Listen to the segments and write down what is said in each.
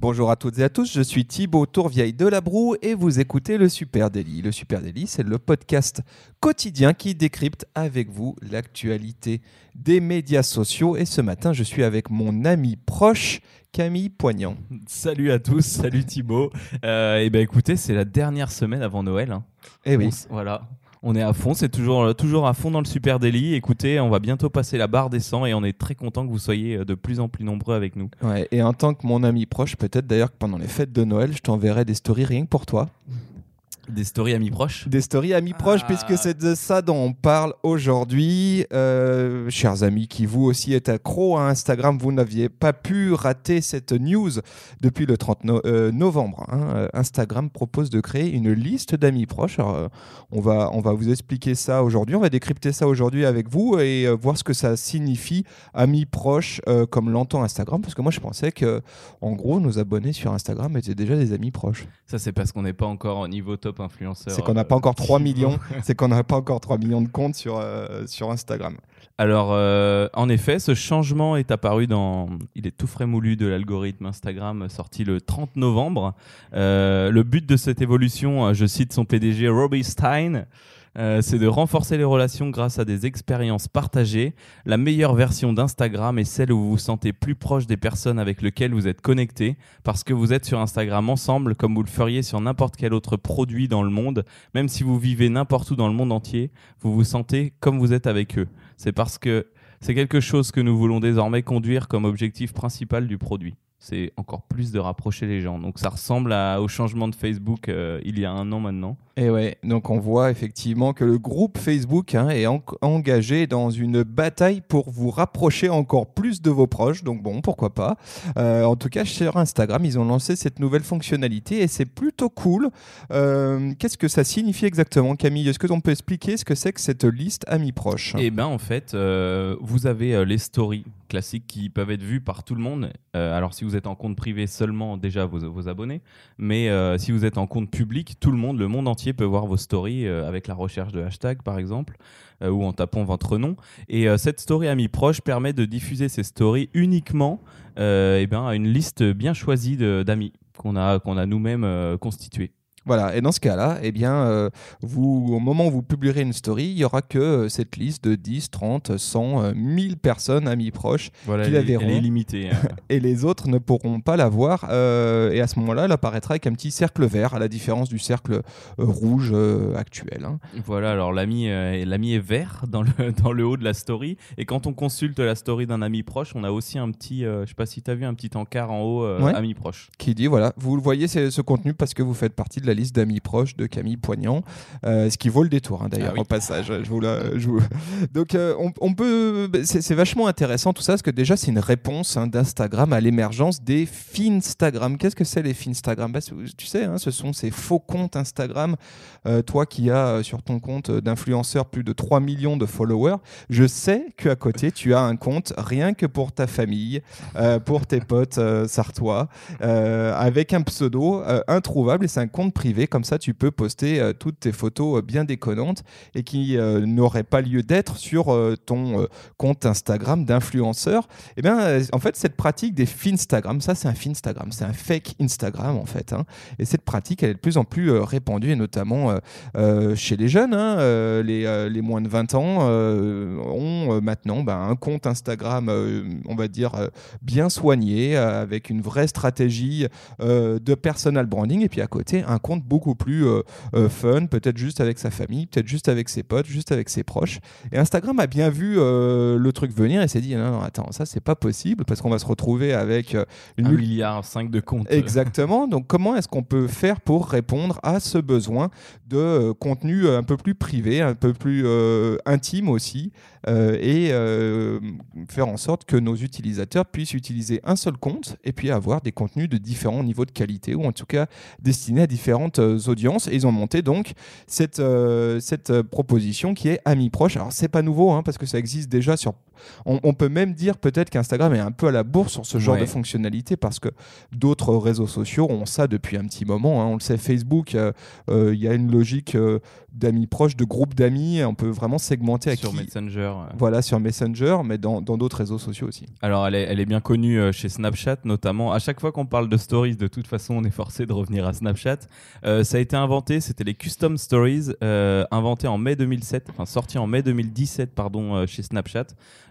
Bonjour à toutes et à tous, je suis Thibaut Tourvieille de la Broue et vous écoutez le Super Daily. Le Super Daily, c'est le podcast quotidien qui décrypte avec vous l'actualité des médias sociaux. Et ce matin, je suis avec mon ami proche, Camille Poignant. Salut à tous, salut Thibaut. Euh, et ben écoutez, c'est la dernière semaine avant Noël. hein. Eh oui. On voilà. On est à fond, c'est toujours, toujours à fond dans le Super Daily. Écoutez, on va bientôt passer la barre des 100 et on est très content que vous soyez euh, de plus en plus nombreux avec nous. Et en tant que mon ami proche, peut-être d'ailleurs que pendant les fêtes de Noël, je t'enverrai des stories rien que pour toi. Des stories amis proches Des stories amis proches, Ah. puisque c'est de ça dont on parle aujourd'hui. Euh, chers amis qui vous aussi êtes accros à Instagram, vous n'aviez pas pu rater cette news depuis le 30 no- euh, novembre. hein. Euh, Instagram propose de créer une liste d'amis proches. Alors, euh, on, va, on va vous expliquer ça aujourd'hui, on va décrypter ça aujourd'hui avec vous et euh, voir ce que ça signifie amis proches euh, comme l'entend Instagram, parce que moi je pensais que en gros nos abonnés sur Instagram étaient déjà des amis proches. Ça, c'est parce qu'on n'est pas encore au niveau top C'est qu'on n'a euh, pas encore 3 Thibaut. millions. C'est qu'on n'a pas encore 3 millions de comptes sur, euh, sur Instagram. Alors, euh, en effet, ce changement est apparu dans. Il est tout frais moulu de l'algorithme Instagram sorti le 30 novembre. Euh, le but de cette évolution, euh, je cite son PDG Robbie Stein. Euh, c'est de renforcer les relations grâce à des expériences partagées. La meilleure version d'Instagram est celle où vous vous sentez plus proche des personnes avec lesquelles vous êtes connecté, parce que vous êtes sur Instagram ensemble comme vous le feriez sur n'importe quel autre produit dans le monde. Même si vous vivez n'importe où dans le monde entier, vous vous sentez comme vous êtes avec eux. C'est parce que c'est quelque chose que nous voulons désormais conduire comme objectif principal du produit. C'est encore plus de rapprocher les gens. Donc ça ressemble à- au changement de Facebook euh, il y a un an maintenant. Et ouais, donc on voit effectivement que le groupe Facebook hein, est en- engagé dans une bataille pour vous rapprocher encore plus de vos proches. Donc bon, pourquoi pas. Euh, en tout cas, sur Instagram, ils ont lancé cette nouvelle fonctionnalité et c'est plutôt cool. Euh, Qu'est-ce que ça signifie exactement, Camille? Est-ce que on peut expliquer ce que c'est que cette liste amis proches? Et ben en fait, vous avez les stories classiques qui peuvent être vues par tout le monde. Euh, alors si vous êtes en compte privé seulement déjà vos, abonnés, mais euh, si vous êtes en compte public, tout le monde, le monde entier peut voir vos stories euh, avec la recherche de hashtag par exemple, ou en tapant votre nom. Et cette story amis proche permet de diffuser ces stories uniquement eh ben, à une liste bien choisie d'amis qu'on a, qu'on a nous-mêmes constituée. Voilà, et dans ce cas-là, eh bien, euh, vous, au moment où vous publierez une story, il n'y aura que euh, cette liste de 10, 30, 100, euh, 1000 personnes, amis proches, Voilà, Qui la est- elle verront. est limitée. hein. et les autres ne pourront pas la voir. euh, et à ce moment-là, elle apparaîtra avec un petit cercle vert, à la différence du cercle rouge actuel. hein. Voilà, alors l'ami l'ami est vert dans le, dans le haut de la story. Et quand on consulte la story d'un ami proche, on a aussi un petit, je sais pas si tu as vu, un petit encart en haut, Ouais. ami proche. Qui dit, voilà, vous le voyez ce contenu parce que vous faites partie de la liste d'amis proches de Camille Poignant, euh, ce qui vaut le détour hein, d'ailleurs Ah oui. au passage. Je vous la- je vous- Donc euh, on, on peut, c'est vachement intéressant tout ça parce que déjà c'est une réponse hein, d'Instagram à l'émergence des Finstagram. Qu'est-ce que c'est les Finstagram? Bah, Tu sais, hein, ce sont ces faux comptes Instagram. Euh, toi qui as sur ton compte d'influenceur plus de 3 millions de followers, je sais qu'à côté tu as un compte rien que pour ta famille, euh, pour tes potes euh, sartois, euh, avec un pseudo introuvable et c'est un compte Comme ça, tu peux poster euh, toutes tes photos euh, bien déconnantes et qui euh, n'auraient pas lieu d'être sur ton compte Instagram d'influenceur. Et bien, en fait, cette pratique des Finstagram, ça, c'est un Finstagram, c'est un fake Instagram en fait. hein. Et cette pratique, elle est de plus en plus répandue, et notamment chez les jeunes. hein. Les, les moins de 20 ans ont maintenant ben, un compte Instagram, on va dire, bien soigné, avec une vraie stratégie de personal branding. Et puis à côté, un compte beaucoup plus euh, euh, fun, peut-être juste avec sa famille, peut-être juste avec ses potes, juste avec ses proches. Et Instagram a bien vu euh, le truc venir et s'est dit non, non, attends, ça c'est pas possible parce qu'on va se retrouver avec une Un mul- milliard cinq de comptes. Exactement. Donc, comment est-ce qu'on peut faire pour répondre à ce besoin de contenu un peu plus privé, un peu plus intime aussi, et euh, faire en sorte que nos utilisateurs puissent utiliser un seul compte et puis avoir des contenus de différents niveaux de qualité ou en tout cas destinés à différentes euh, audiences. Et ils ont monté donc cette, euh, cette euh, proposition qui est Amis Proches. Alors, c'est pas nouveau hein, parce que ça existe déjà sur On, on peut même dire peut-être qu'Instagram est un peu à la bourse sur ce genre Ouais. de fonctionnalité parce que d'autres réseaux sociaux ont ça depuis un petit moment. hein. On le sait, Facebook, euh, euh, il y a une logique euh, d'amis proches, de groupes d'amis. On peut vraiment segmenter à sur qui. Messenger. Voilà, sur Messenger, mais dans d'autres réseaux sociaux aussi. Alors, elle est, elle est bien connue chez Snapchat, notamment. À chaque fois qu'on parle de stories, de toute façon, on est forcé de revenir à Snapchat. Ça a été inventé, c'était les Custom Stories, inventés en mai 2007, enfin sortis en mai 2017, pardon, chez Snapchat.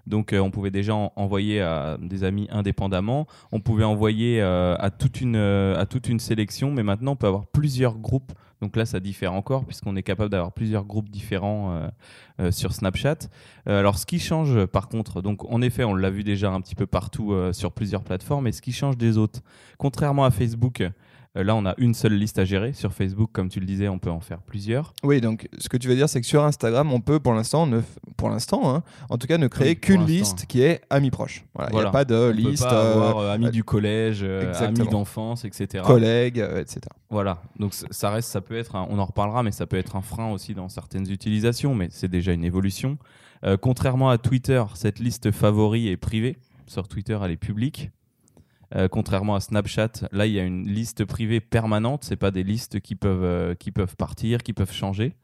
Donc, euh, on pouvait déjà en- envoyer à des amis indépendamment. On pouvait envoyer euh, à, toute une, euh, à sélection, mais maintenant, on peut avoir plusieurs groupes. Donc là, ça diffère encore, puisqu'on est capable d'avoir plusieurs groupes différents sur Snapchat. Alors, ce qui change, par contre, donc en effet, on l'a vu déjà un petit peu partout sur plusieurs plateformes, et ce qui change des autres, contrairement à Facebook, là, on a une seule liste à gérer. Sur Facebook, comme tu le disais, on peut en faire plusieurs. Oui, donc ce que tu veux dire, c'est que sur Instagram, on peut pour l'instant, ne pour l'instant, hein, en tout cas, ne créer Oui, qu'une liste qui est amis proches. Voilà, il n'y a pas de On liste peut pas euh, avoir euh, amis euh, du collège, euh, amis d'enfance, etc. collègues, euh, etc. Voilà, donc ça reste, ça peut être, un- on en reparlera, mais ça peut être un frein aussi dans certaines utilisations, mais c'est déjà une évolution. Euh, contrairement à Twitter, cette liste favoris est privée. Sur Twitter, elle est publique. Euh, contrairement à Snapchat, là, il y a une liste privée permanente. C'est pas des listes qui peuvent, euh, qui peuvent partir, qui peuvent changer.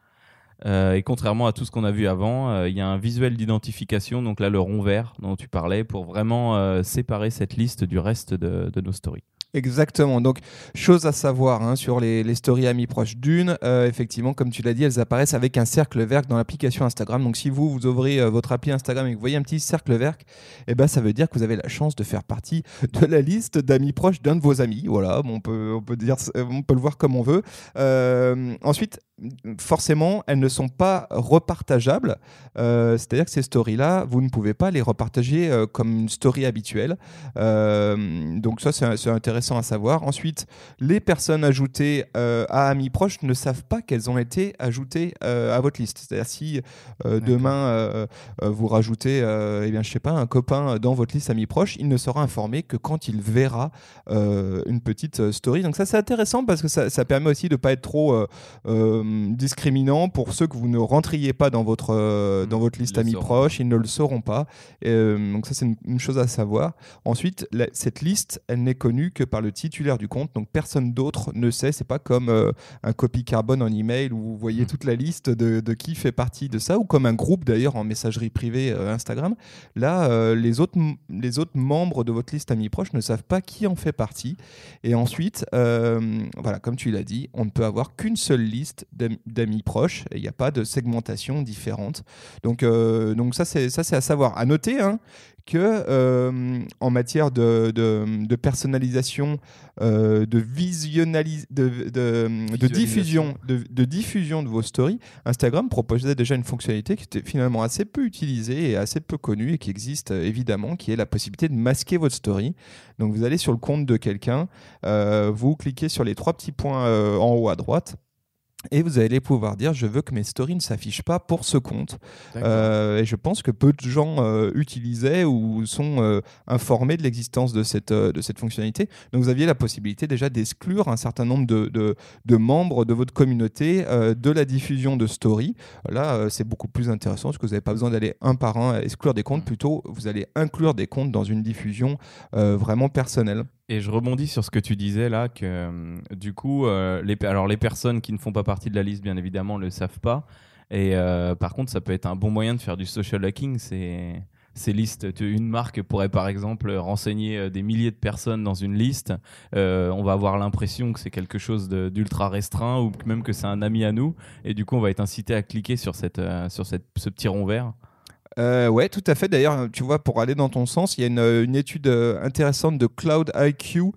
Euh, et contrairement à tout ce qu'on a vu avant, il y a un visuel d'identification, donc là le rond vert dont tu parlais, pour vraiment séparer cette liste du reste de nos stories. Exactement. Donc, chose à savoir hein, sur les, stories amis proches d'une, euh, effectivement, comme tu l'as dit, elles apparaissent avec un cercle vert dans l'application Instagram. Donc, si vous, vous ouvrez euh, votre appli Instagram et que vous voyez un petit cercle vert, eh ben, ça veut dire que vous avez la chance de faire partie de la liste d'amis proches d'un de vos amis. Voilà, on, peut, on, peut dire, on peut le voir comme on veut. Euh, ensuite, forcément, elles ne sont pas repartageables. Euh, C'est-à-dire que ces stories-là, vous ne pouvez pas les repartager euh, comme une story habituelle. Euh, donc ça, c'est c'est intéressant à savoir. Ensuite, les personnes ajoutées euh, à amis proches ne savent pas qu'elles ont été ajoutées euh, à votre liste. C'est-à-dire si euh, demain vous rajoutez, eh bien, je sais pas, un copain dans votre liste amis proches, il ne sera informé que quand il verra une petite story. Donc ça, c'est intéressant parce que ça, ça permet aussi de pas être trop discriminant pour ceux que vous ne rentriez pas dans votre dans votre ils liste amis proches, ils ne le sauront pas. Euh, donc ça, c'est une, une chose à savoir. Ensuite, la- cette liste, elle n'est connue que par le titulaire du compte, donc personne d'autre ne sait. C'est pas comme euh, un copie carbone en email où vous voyez Mhm. toute la liste de, de qui fait partie de ça, ou comme un groupe d'ailleurs en messagerie privée euh, Instagram. Là, euh, les, autres, les autres membres de votre liste amis proches ne savent pas qui en fait partie. Et ensuite, voilà, comme tu l'as dit, on ne peut avoir qu'une seule liste d'am- d'amis proches. et Il n'y a pas de segmentation différente. Donc, donc ça, c'est ça, c'est à savoir. À noter hein, que euh, en matière de, de, de personnalisation, euh, de visionnalis- de, diffusion, de, de diffusion de vos stories, Instagram proposait déjà une fonctionnalité qui était finalement assez peu utilisée et assez peu connue et qui existe euh, évidemment, qui est la possibilité de masquer votre story. Donc vous allez sur le compte de quelqu'un, euh, vous cliquez sur les trois petits points en haut à droite. Et vous allez pouvoir dire je veux que mes stories ne s'affichent pas pour ce compte. Euh, et je pense que peu de gens euh, utilisaient ou sont euh, informés de l'existence de cette, de cette fonctionnalité. Donc vous aviez la possibilité déjà d'exclure un certain nombre de, de, de membres de votre communauté de la diffusion de stories. Là, c'est beaucoup plus intéressant parce que vous n'avez pas besoin d'aller un par un exclure des comptes. Plutôt, vous allez inclure des comptes dans une diffusion vraiment personnelle. Et je rebondis sur ce que tu disais là, que euh, du coup, euh, les, alors les personnes qui ne font pas partie de la liste, bien évidemment, ne le savent pas. Et euh, par contre, ça peut être un bon moyen de faire du social hacking. C'est ces listes, une marque pourrait par exemple renseigner des milliers de personnes dans une liste. On va avoir l'impression que c'est quelque chose d'ultra restreint ou même que c'est un ami à nous. Et du coup, on va être incité à cliquer sur, cette, sur cette, ce petit rond vert. Euh, ouais, tout à fait. D'ailleurs, tu vois, pour aller dans ton sens, il y a une, une étude euh, intéressante de Cloud IQ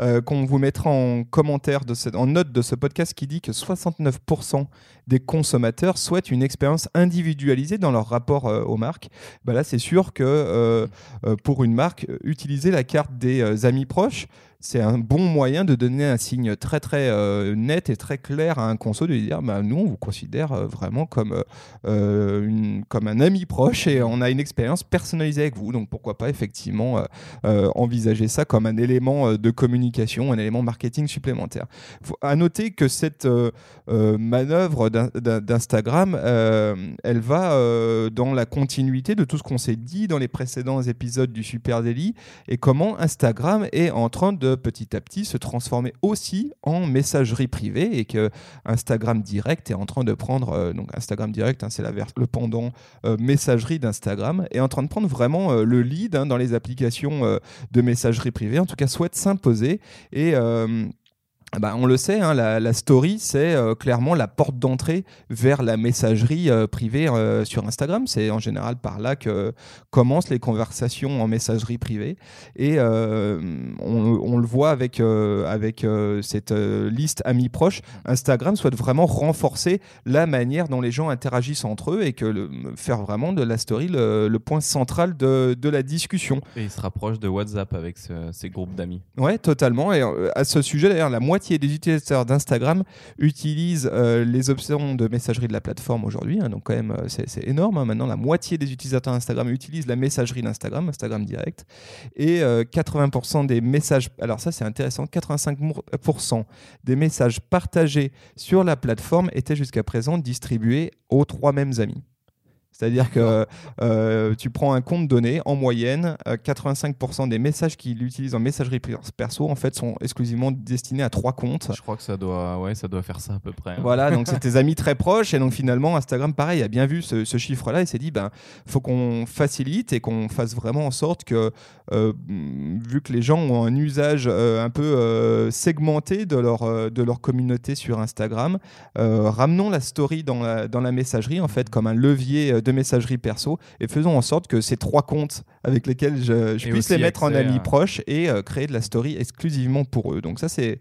euh, qu'on vous mettra en commentaire, en note de ce podcast qui dit que 69% des consommateurs souhaitent une expérience individualisée dans leur rapport euh, aux marques. Bah là, c'est sûr que euh, euh, pour une marque, euh, utiliser la carte des euh, amis proches, c'est un bon moyen de donner un signe très très euh, net et très clair à un conso de lui dire bah, nous on vous considère euh, vraiment comme, euh, une, comme un ami proche et on a une expérience personnalisée avec vous. Donc pourquoi pas effectivement envisager ça comme un élément de communication un élément marketing supplémentaire. Faut, à noter que cette manœuvre d'Instagram elle va dans la continuité de tout ce qu'on s'est dit dans les précédents épisodes du Super Daily et comment Instagram est en train de petit à petit se transformer aussi en messagerie privée et que Instagram Direct est en train de prendre, euh, donc Instagram Direct, hein, c'est le pendant euh, messagerie d'Instagram, est en train de prendre vraiment euh, le lead hein, dans les applications de messagerie privée, en tout cas souhaite s'imposer et bah, on le sait, hein, la, story, c'est euh, clairement la porte d'entrée vers la messagerie euh, privée euh, sur Instagram. C'est en général par là que commencent les conversations en messagerie privée. Et on, le voit avec, avec cette liste amis proches. Instagram souhaite vraiment renforcer la manière dont les gens interagissent entre eux et que le, faire vraiment de la story le, point central de, de, la discussion. Et il se rapproche de WhatsApp avec ces groupes d'amis. Ouais, totalement. Et à ce sujet, d'ailleurs, la moitié des utilisateurs d'Instagram utilisent euh, les options de messagerie de la plateforme aujourd'hui. Hein, donc quand même, euh, c'est énorme. Hein. Maintenant, la moitié des utilisateurs d'Instagram utilisent la messagerie d'Instagram, Instagram Direct. Et 80% euh, des messages, alors ça c'est intéressant, 85% des messages partagés sur la plateforme étaient jusqu'à présent distribués aux trois mêmes amis. C'est-à-dire que euh, tu prends un compte donné, en moyenne, 85% euh, des messages qu'il utilise en messagerie perso en fait sont exclusivement destinés à trois comptes. Je crois que ça doit, ouais, ça doit faire ça à peu près. Hein. Voilà, donc c'est tes amis très proches et donc finalement Instagram, pareil, a bien vu ce, chiffre-là et s'est dit, ben, faut qu'on facilite et qu'on fasse vraiment en sorte que, euh, vu que les gens ont un usage un peu segmenté de leur, de leur communauté sur Instagram, ramenons la story dans la, dans la messagerie en fait comme un levier de messagerie perso et faisons en sorte que ces trois comptes avec lesquels je, puisse les mettre en amis proches et euh, créer de la story exclusivement pour eux. Donc ça, c'est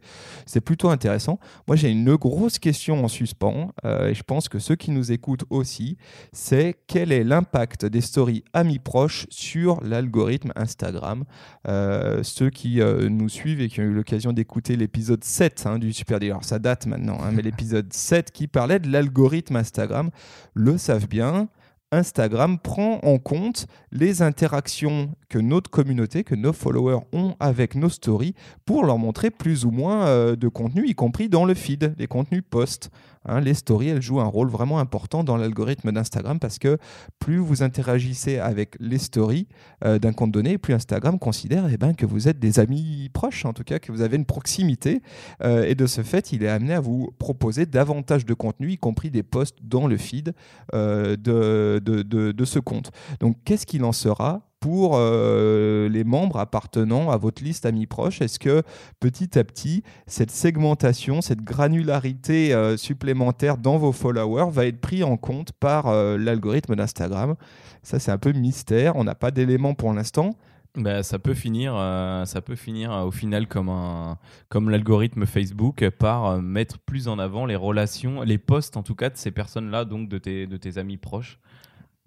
plutôt intéressant. Moi, j'ai une grosse question en suspens euh, et je pense que ceux qui nous écoutent aussi, c'est quel est l'impact des stories amis proches sur l'algorithme Instagram? Euh, Ceux qui nous suivent et qui ont eu l'occasion d'écouter l'épisode 7 hein, du Super Deal, alors ça date maintenant, hein, mais l'épisode 7 qui parlait de l'algorithme Instagram le savent bien. Instagram prend en compte les interactions que notre communauté, que nos followers ont avec nos stories pour leur montrer plus ou moins euh, de contenu, y compris dans le feed, les contenus post. Hein, les stories, elles jouent un rôle vraiment important dans l'algorithme d'Instagram parce que plus vous interagissez avec les stories euh, d'un compte donné, plus Instagram considère eh ben, que vous êtes des amis proches, en tout cas que vous avez une proximité. Euh, et de ce fait, il est amené à vous proposer davantage de contenu, y compris des posts dans le feed euh, de, de, de ce compte. Donc qu'est-ce qu'il en sera pour euh, les membres appartenant à votre liste amis proches Est-ce que petit à petit, cette segmentation, cette granularité euh, supplémentaire dans vos followers va être pris en compte par euh, l'algorithme d'Instagram? Ça, c'est un peu mystère. On n'a pas d'éléments pour l'instant. Ben, ça peut finir, ça peut finir au final comme comme l'algorithme Facebook par mettre plus en avant les relations, les posts en tout cas de ces personnes-là, donc de tes, de tes amis proches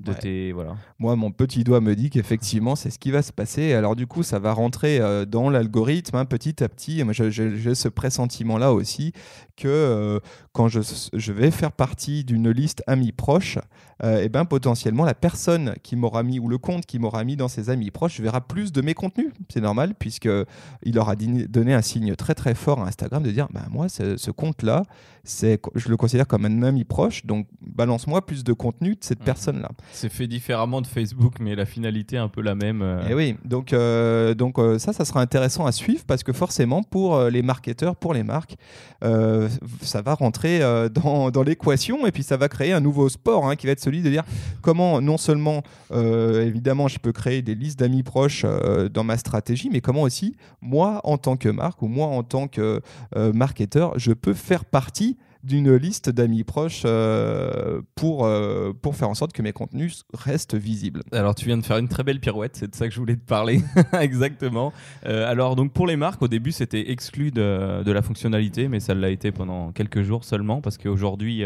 de voilà. Moi, mon petit doigt me dit qu'effectivement, c'est ce qui va se passer. Alors du coup, ça va rentrer euh, dans l'algorithme hein, petit à petit. j'ai ce pressentiment-là aussi que euh, quand je, je, vais faire partie d'une liste amis proches, et euh, eh ben, potentiellement, la personne qui m'aura mis ou le compte qui m'aura mis dans ses amis proches verra plus de mes contenus. C'est normal, puisqu'il aura donné un signe très très fort à Instagram de dire bah, Moi, ce compte-là, je le considère comme un ami proche, donc balance-moi plus de contenu de cette mmh. personne-là. C'est fait différemment de Facebook, mais la finalité est un peu la même. Et euh. eh oui, donc, euh, donc ça, ça sera intéressant à suivre parce que forcément, pour les marketeurs, pour les marques, ça va rentrer dans, dans l'équation. Et puis ça va créer un nouveau sport hein, qui va être celui de dire comment non seulement, évidemment, je peux créer des listes d'amis proches dans ma stratégie, mais comment aussi, moi, en tant que marque ou moi, en tant que marketeur, je peux faire partie d'une liste d'amis proches euh, pour, euh, pour faire en sorte que mes contenus restent visibles. Alors tu viens de faire une très belle pirouette, c'est de ça que je voulais te parler. Exactement. Euh, alors donc pour les marques, au début c'était exclu de, de, la fonctionnalité, mais ça l'a été pendant quelques jours seulement parce qu'aujourd'hui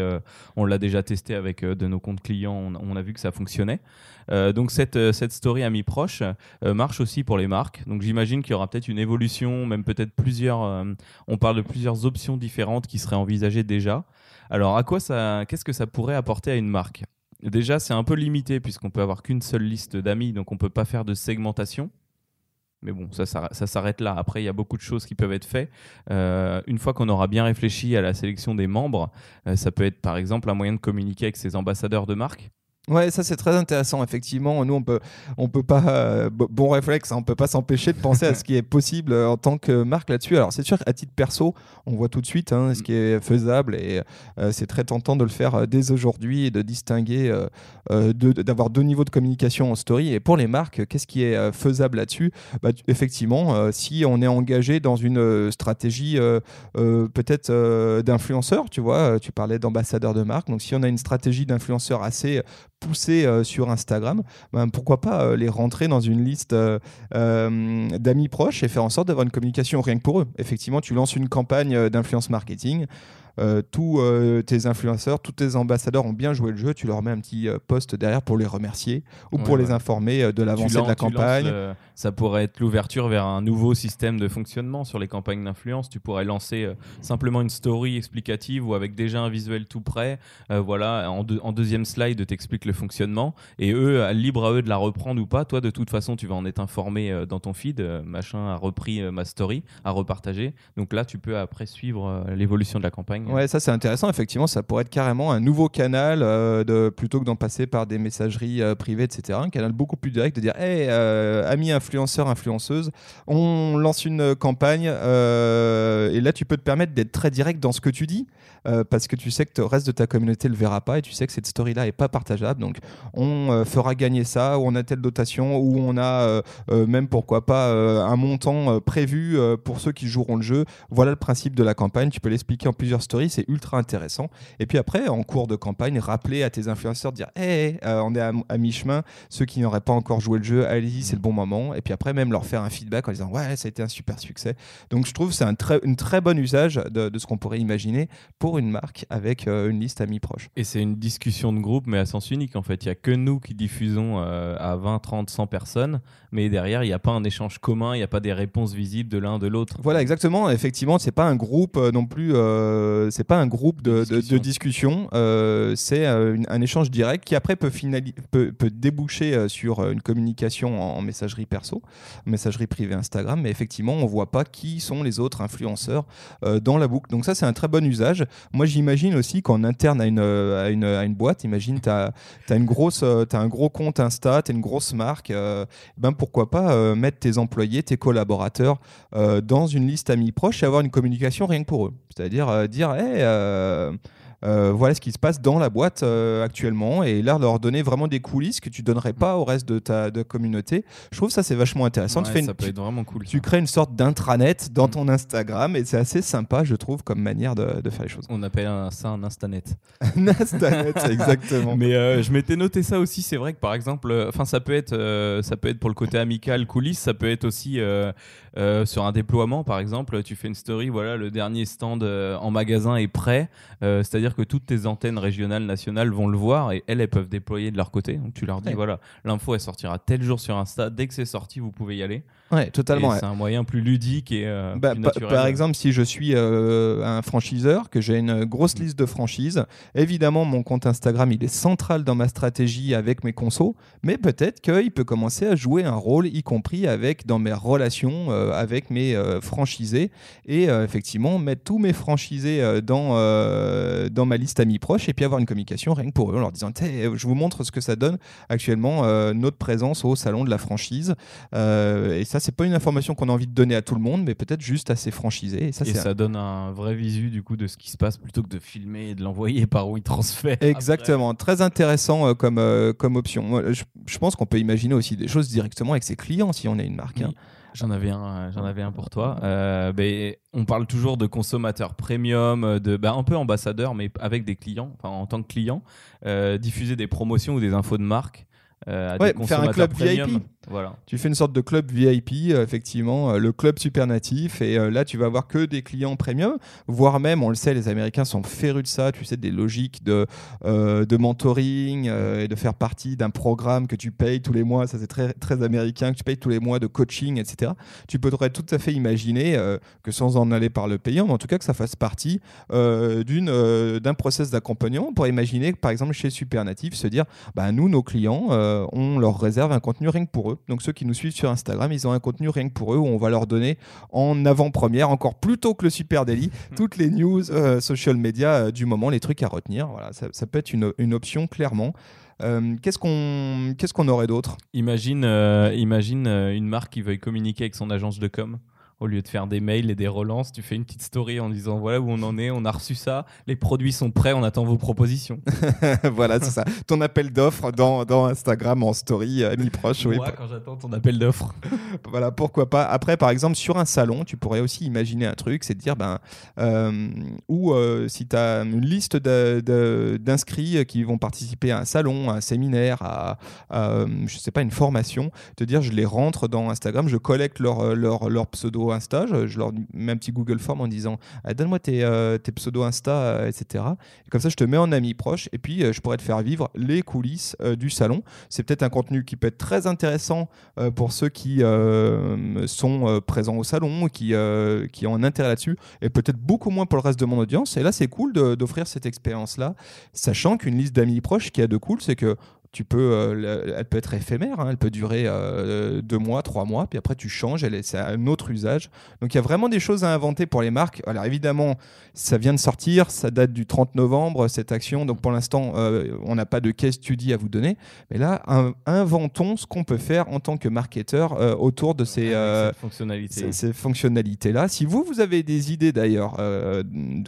on l'a déjà testé avec de nos comptes clients, on, on, a vu que ça fonctionnait. donc cette, cette story amis proches marche aussi pour les marques. Donc j'imagine qu'il y aura peut-être une évolution, même peut-être plusieurs. on parle de plusieurs options différentes qui seraient envisagées déjà. Alors, à quoi ça, qu'est-ce que ça pourrait apporter à une marque? Déjà, c'est un peu limité puisqu'on peut avoir qu'une seule liste d'amis, donc on peut pas faire de segmentation. Mais bon, ça, s'arrête là. Après, il y a beaucoup de choses qui peuvent être faites. Euh, une fois qu'on aura bien réfléchi à la sélection des membres, euh, ça peut être par exemple un moyen de communiquer avec ses ambassadeurs de marque. Ouais, ça c'est très intéressant. Effectivement, nous on peut, on peut pas, euh, bon réflexe, hein, on peut pas s'empêcher de penser à ce qui est possible euh, en tant que marque là-dessus. Alors c'est sûr qu'à titre perso, on voit tout de suite hein, ce qui est faisable et euh, c'est très tentant de le faire dès aujourd'hui et de distinguer, d'avoir deux niveaux de communication en story. Et pour les marques, qu'est-ce qui est faisable là-dessus? Bah, Effectivement, si on est engagé dans une stratégie peut-être d'influenceur, tu vois, tu parlais d'ambassadeur de marque, donc si on a une stratégie d'influenceur assez pousser euh, sur Instagram, ben, pourquoi pas euh, les rentrer dans une liste euh, d'amis proches et faire en sorte d'avoir une communication rien que pour eux. Effectivement, tu lances une campagne d'influence marketing. Euh, tous euh, tes influenceurs, tous tes ambassadeurs ont bien joué le jeu, tu leur mets un petit euh, post derrière pour les remercier ou pour les informer de l'avancée de la campagne. ça pourrait être l'ouverture vers un nouveau système de fonctionnement sur les campagnes d'influence. Tu pourrais lancer simplement une story explicative ou avec déjà un visuel tout prêt. voilà, en, en, deuxième slide, t'expliques le fonctionnement et eux, libre à eux de la reprendre ou pas. Toi, de toute façon, tu vas en être informé dans ton feed. machin a repris ma story, a repartagé. Donc là, tu peux après suivre l'évolution de la campagne. Ouais, ça c'est intéressant. Effectivement, ça pourrait être carrément un nouveau canal euh, de, plutôt que d'en passer par des messageries euh, privées, etc. Un canal beaucoup plus direct de dire Hey, euh, amis influenceurs, influenceuses, on lance une campagne et là tu peux te permettre d'être très direct dans ce que tu dis parce que tu sais que le reste de ta communauté le verra pas et tu sais que cette story-là est pas partageable. Donc on fera gagner ça, ou on a telle dotation, ou on a même pourquoi pas un montant prévu pour ceux qui joueront le jeu. Voilà le principe de la campagne. Tu peux l'expliquer en plusieurs story, c'est ultra intéressant. Et puis après, en cours de campagne, rappeler à tes influenceurs, dire Hé, euh, on est à, mi-chemin, ceux qui n'auraient pas encore joué le jeu, allez-y, c'est le bon moment. Et puis après, même leur faire un feedback en disant Ouais, ça a été un super succès. Donc je trouve que c'est un très, une très bon usage de, ce qu'on pourrait imaginer pour une marque avec euh, une liste amis proches. Et c'est une discussion de groupe, mais à sens unique en fait. Il n'y a que nous qui diffusons euh, à 20, 30, 100 personnes, mais derrière, il n'y a pas un échange commun, il n'y a pas des réponses visibles de l'un de l'autre. Voilà, exactement. Effectivement, c'est pas un groupe non plus c'est pas un groupe de, discussion, euh, c'est euh, un échange direct qui après peut, peut, peut déboucher euh, sur une communication en, messagerie perso, messagerie privée Instagram, mais effectivement on voit pas qui sont les autres influenceurs dans la boucle. Donc ça c'est un très bon usage. Moi j'imagine aussi qu'en interne à une, à une, à une, boîte, imagine tu as, as, une grosse, as un gros compte Insta, tu une grosse marque, ben pourquoi pas mettre tes employés, tes collaborateurs dans une liste amis proches et avoir une communication rien que pour eux. C'est-à-dire dire euh, euh, voilà ce qui se passe dans la boîte euh, actuellement et là leur donner vraiment des coulisses que tu donnerais pas au reste de ta de communauté. Je trouve ça c'est vachement intéressant. tu ça peut être vraiment cool. Tu crées une sorte d'intranet dans mm. ton Instagram et c'est assez sympa je trouve comme manière de, de faire les choses. On appelle ça un instanet. un instanet exactement. Mais je m'étais noté ça aussi. C'est vrai que par exemple, enfin ça peut être ça peut être pour le côté amical coulisses, ça peut être aussi euh, sur un déploiement, par exemple, tu fais une story, voilà, le dernier stand euh, en magasin est prêt. Euh, c'est-à-dire que toutes tes antennes régionales, nationales vont le voir et elles, elles peuvent déployer de leur côté. Donc tu leur dis, voilà, l'info, elle sortira tel jour sur Insta. Dès que c'est sorti, vous pouvez y aller. Ouais, totalement. C'est un moyen plus ludique et bah, plus naturel. Par exemple, si je suis un franchiseur, que j'ai une grosse liste de franchises, évidemment, mon compte Instagram, il est central dans ma stratégie avec mes consos, mais peut-être qu'il peut commencer à jouer un rôle, y compris avec dans mes relations avec mes euh, franchisés. Et euh, effectivement mettre tous mes franchisés dans, dans ma liste amis proches et puis avoir une communication rien que pour eux en leur disant je vous montre ce que ça donne actuellement notre présence au salon de la franchise. Et ça c'est pas une information qu'on a envie de donner à tout le monde mais peut-être juste à ses franchisés. Et ça, ça donne un vrai visu du coup de ce qui se passe plutôt que de filmer et de l'envoyer par où il transfère. Exactement. Très intéressant comme, comme option. Je, pense qu'on peut imaginer aussi des choses directement avec ses clients si on a une marque hein. J'en avais un, j'en avais un pour toi. Euh, ben, on parle toujours de consommateurs premium, de ben, un peu ambassadeur, mais avec des clients, enfin en tant que client, euh, diffuser des promotions ou des infos de marque. euh, à Ouais, des faire un consommateurs club premium. VIP. Tu fais une sorte de club VIP, euh, effectivement, euh, le club super natif, et euh, là tu vas avoir que des clients premium, voire même, on le sait, les Américains sont férus de ça, tu sais, des logiques de, de mentoring et de faire partie d'un programme que tu payes tous les mois, ça c'est très, très américain, que tu payes tous les mois de coaching, etc. Tu pourrais tout à fait imaginer que sans en aller par le payant, mais en tout cas que ça fasse partie d'un process d'accompagnement. On pourrait imaginer par exemple chez Supernatif, se dire, bah, nous, nos clients, on leur réserve un contenu rien que pour eux. Donc ceux qui nous suivent sur Instagram, ils ont un contenu rien que pour eux où on va leur donner en avant-première, encore plus tôt que le Super Daily, toutes les news euh, social media euh, du moment, les trucs à retenir. Voilà, ça, ça peut être une, une option clairement. Euh, qu'est-ce qu'on qu'est-ce qu'on aurait d'autre? Imagine, euh, imagine euh, une marque qui veuille communiquer avec son agence de com. Au lieu de faire des mails et des relances, tu fais une petite story en disant voilà où on en est, on a reçu ça, les produits sont prêts, on attend vos propositions. Voilà, c'est ça. Ton appel d'offres dans, dans Instagram en story, euh, amis proches. oui, Moi, quand j'attends ton appel d'offres. voilà, pourquoi pas. Après, par exemple, sur un salon, tu pourrais aussi imaginer un truc, c'est de dire, ben, euh, ou euh, si tu as une liste d'inscrits qui vont participer à un salon, à un séminaire, à, à, je sais pas, une formation, te dire, je les rentre dans Instagram, je collecte leur, leur, leur pseudo Insta, je, leur mets un petit Google Form en disant, Ah, donne-moi tes, euh, pseudo Insta, euh, etc. Et comme ça, je te mets en ami proche, et puis euh, je pourrais te faire vivre les coulisses euh, du salon. C'est peut-être un contenu qui peut être très intéressant euh, pour ceux qui euh, sont euh, présents au salon, qui, euh, qui ont un intérêt là-dessus, et peut-être beaucoup moins pour le reste de mon audience. Et là, c'est cool d'offrir cette expérience-là, sachant qu'une liste d'amis proches, qui a de cool, c'est que tu peux, euh, elle peut être éphémère, hein, elle peut durer euh, deux mois, trois mois, puis après tu changes, elle est- c'est un autre usage. Donc il y a vraiment des choses à inventer pour les marques. Alors évidemment, ça vient de sortir, ça date du 30 novembre, cette action, donc pour l'instant, euh, on n'a pas de case study à vous donner. Mais là, in- inventons ce qu'on peut faire en tant que marketeur autour de ces, euh, Avec cette fonctionnalité. ces, ces fonctionnalités-là. Si vous, vous avez des idées d'ailleurs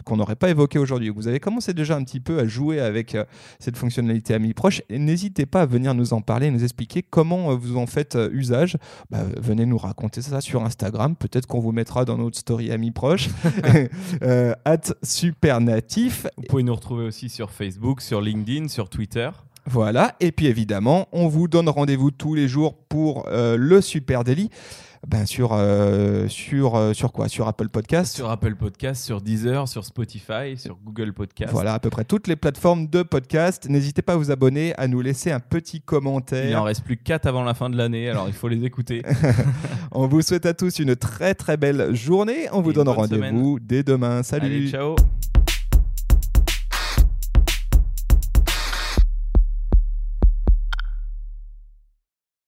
qu'on n'aurait pas évoquées aujourd'hui, que vous avez commencé déjà un petit peu à jouer avec cette fonctionnalité Amis Proches, n'hésitez pas à venir nous en parler, nous expliquer comment euh, vous en faites euh, usage. Bah, venez nous raconter ça sur Instagram. Peut-être qu'on vous mettra dans notre story Amis Proches. euh, at supernatif. Vous pouvez nous retrouver aussi sur Facebook, sur LinkedIn, sur Twitter. Voilà, et puis évidemment, on vous donne rendez-vous tous les jours pour euh, le Super Daily. Ben sur, euh, sur, euh, sur quoi? Sur Apple Podcast Sur Apple Podcast, sur Deezer, sur Spotify, sur Google Podcast. Voilà, à peu près toutes les plateformes de podcast. N'hésitez pas à vous abonner, à nous laisser un petit Il en commentaire. reste plus que 4 avant la fin de l'année, alors il faut les écouter. On vous souhaite à tous une très très belle journée. On vous Et donne rendez-vous dès demain. Salut Allez, ciao